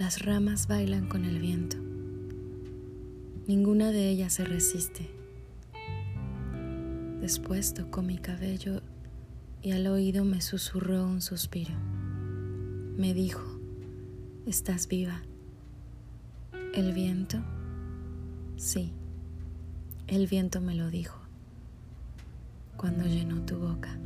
Las ramas bailan con el viento. Ninguna de ellas se resiste. Después tocó mi cabello y al oído me susurró un suspiro. Me dijo, estás viva. ¿El viento? Sí, el viento me lo dijo cuando llenó tu boca.